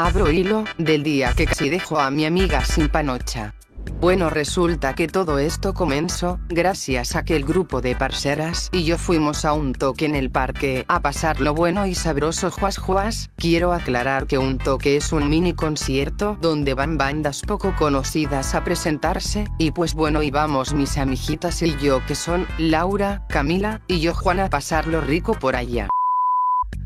Abro hilo, del día que casi dejo a mi amiga sin panocha. Bueno resulta que todo esto comenzó, gracias a que el grupo de parceras y yo fuimos a un toque en el parque a pasar lo bueno y sabroso juas juas, quiero aclarar que un toque es un mini concierto donde van bandas poco conocidas a presentarse, y pues bueno íbamos mis amiguitas y yo que son, Laura, Camila, y yo Juana a pasarlo rico por allá.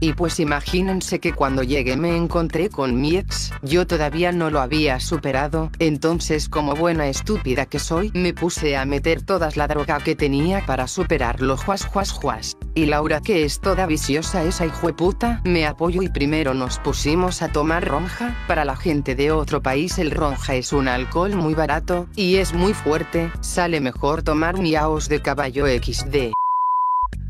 Y pues imagínense que cuando llegué me encontré con mi ex, yo todavía no lo había superado, entonces como buena estúpida que soy, me puse a meter todas la droga que tenía para superarlo. Juas juas juas. Y Laura que es toda viciosa esa hijueputa, me apoyo y primero nos pusimos a tomar ronja, para la gente de otro país el ronja es un alcohol muy barato, y es muy fuerte, sale mejor tomar miaos de caballo XD.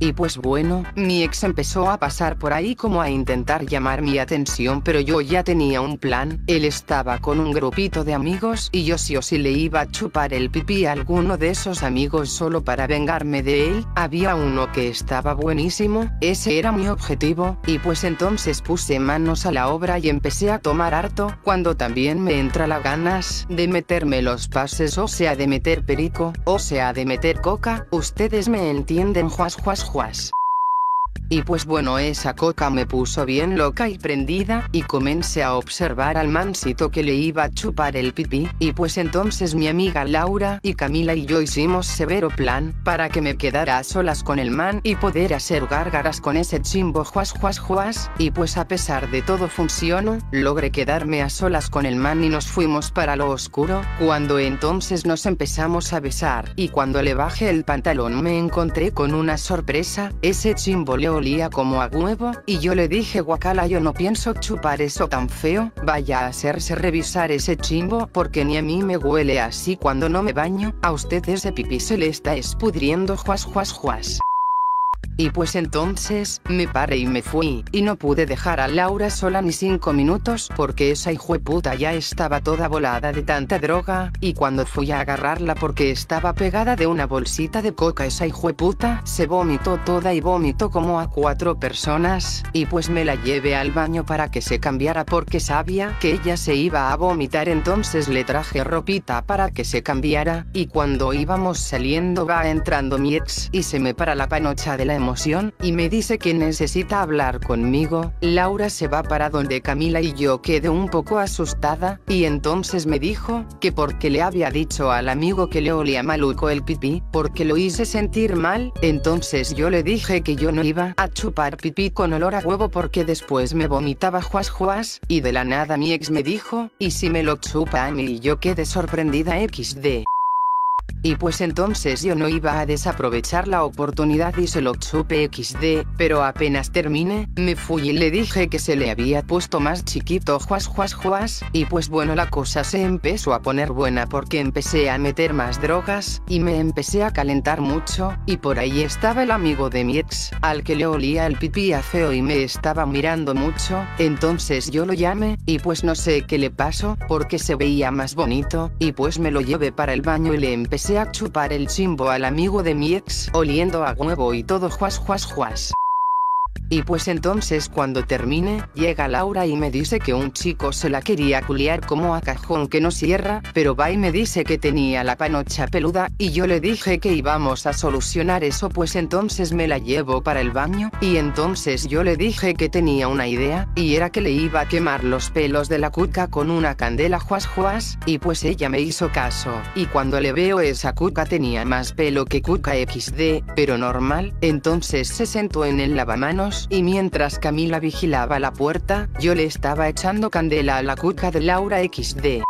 Y pues bueno, mi ex empezó a pasar por ahí como a intentar llamar mi atención pero yo ya tenía un plan, él estaba con un grupito de amigos y yo sí o sí le iba a chupar el pipí a alguno de esos amigos solo para vengarme de él, había uno que estaba buenísimo, ese era mi objetivo, y pues entonces puse manos a la obra y empecé a tomar harto, cuando también me entra la ganas de meterme los pases o sea de meter perico, o sea de meter coca, ustedes me entienden juas juas juas. Y pues bueno esa coca me puso bien loca y prendida, y comencé a observar al mansito que le iba a chupar el pipí, y pues entonces mi amiga Laura y Camila y yo hicimos severo plan, para que me quedara a solas con el man y poder hacer gárgaras con ese chimbo juas juas juas, y pues a pesar de todo funcionó, logré quedarme a solas con el man y nos fuimos para lo oscuro, cuando entonces nos empezamos a besar, y cuando le bajé el pantalón me encontré con una sorpresa, ese chimbo le como a huevo, y yo le dije guacala yo no pienso chupar eso tan feo, vaya a hacerse revisar ese chimbo porque ni a mí me huele así cuando no me baño, a usted ese pipí se le está espudriendo juas juas juas. Y pues entonces, me paré y me fui, y no pude dejar a Laura sola ni cinco minutos porque esa hijueputa ya estaba toda volada de tanta droga, y cuando fui a agarrarla porque estaba pegada de una bolsita de coca esa hijueputa, se vomitó toda y vomitó como a cuatro personas, y pues me la llevé al baño para que se cambiara porque sabía que ella se iba a vomitar. Entonces le traje ropita para que se cambiara, y cuando íbamos saliendo va entrando mi ex y se me para la panocha de la emoción, y me dice que necesita hablar conmigo, Laura se va para donde Camila y yo quedé un poco asustada, y entonces me dijo, que porque le había dicho al amigo que le olía maluco el pipí, porque lo hice sentir mal, entonces yo le dije que yo no iba a chupar pipí con olor a huevo porque después me vomitaba juas juas, y de la nada mi ex me dijo, y si me lo chupa a mí y yo quedé sorprendida xd. Y pues entonces yo no iba a desaprovechar la oportunidad y se lo chupe XD, pero apenas terminé, me fui y le dije que se le había puesto más chiquito juas juas juas, y pues bueno la cosa se empezó a poner buena porque empecé a meter más drogas, y me empecé a calentar mucho, y por ahí estaba el amigo de mi ex, al que le olía el pipí a feo y me estaba mirando mucho, entonces yo lo llamé, y pues no sé qué le pasó, porque se veía más bonito, y pues me lo llevé para el baño y le empecé a chupar el chimbo al amigo de mi ex, oliendo a huevo y todo juas juas juas. Y pues entonces cuando termine, llega Laura y me dice que un chico se la quería culiar como a cajón que no cierra, pero va y me dice que tenía la panocha peluda, y yo le dije que íbamos a solucionar eso pues entonces me la llevo para el baño, y entonces yo le dije que tenía una idea, y era que le iba a quemar los pelos de la cuca con una candela juas juas, y pues ella me hizo caso, y cuando le veo esa cuca tenía más pelo que cuca XD, pero normal, entonces se sentó en el lavamanos, y mientras Camila vigilaba la puerta, yo le estaba echando candela a la cuca de Laura XD.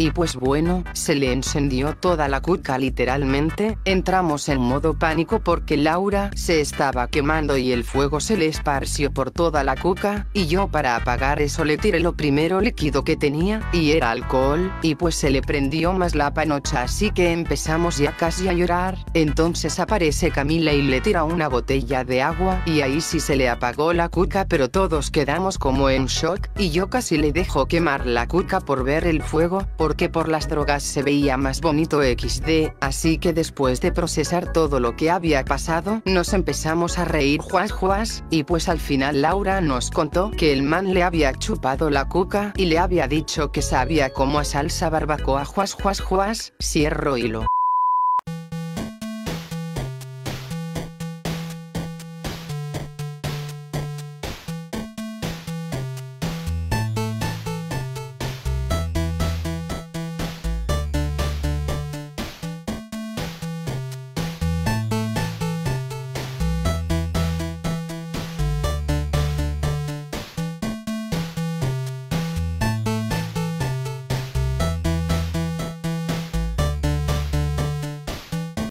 Y pues bueno, se le encendió toda la cuca literalmente, entramos en modo pánico porque Laura se estaba quemando y el fuego se le esparció por toda la cuca, y yo para apagar eso le tiré lo primero líquido que tenía, y era alcohol, y pues se le prendió más la panocha así que empezamos ya casi a llorar, entonces aparece Camila y le tira una botella de agua, y ahí sí se le apagó la cuca pero todos quedamos como en shock, y yo casi le dejo quemar la cuca por ver el fuego, porque por las drogas se veía más bonito XD, así que después de procesar todo lo que había pasado, nos empezamos a reír juas juas, y pues al final Laura nos contó que el man le había chupado la cuca y le había dicho que sabía como a salsa barbacoa juas juas juas, cierro hilo.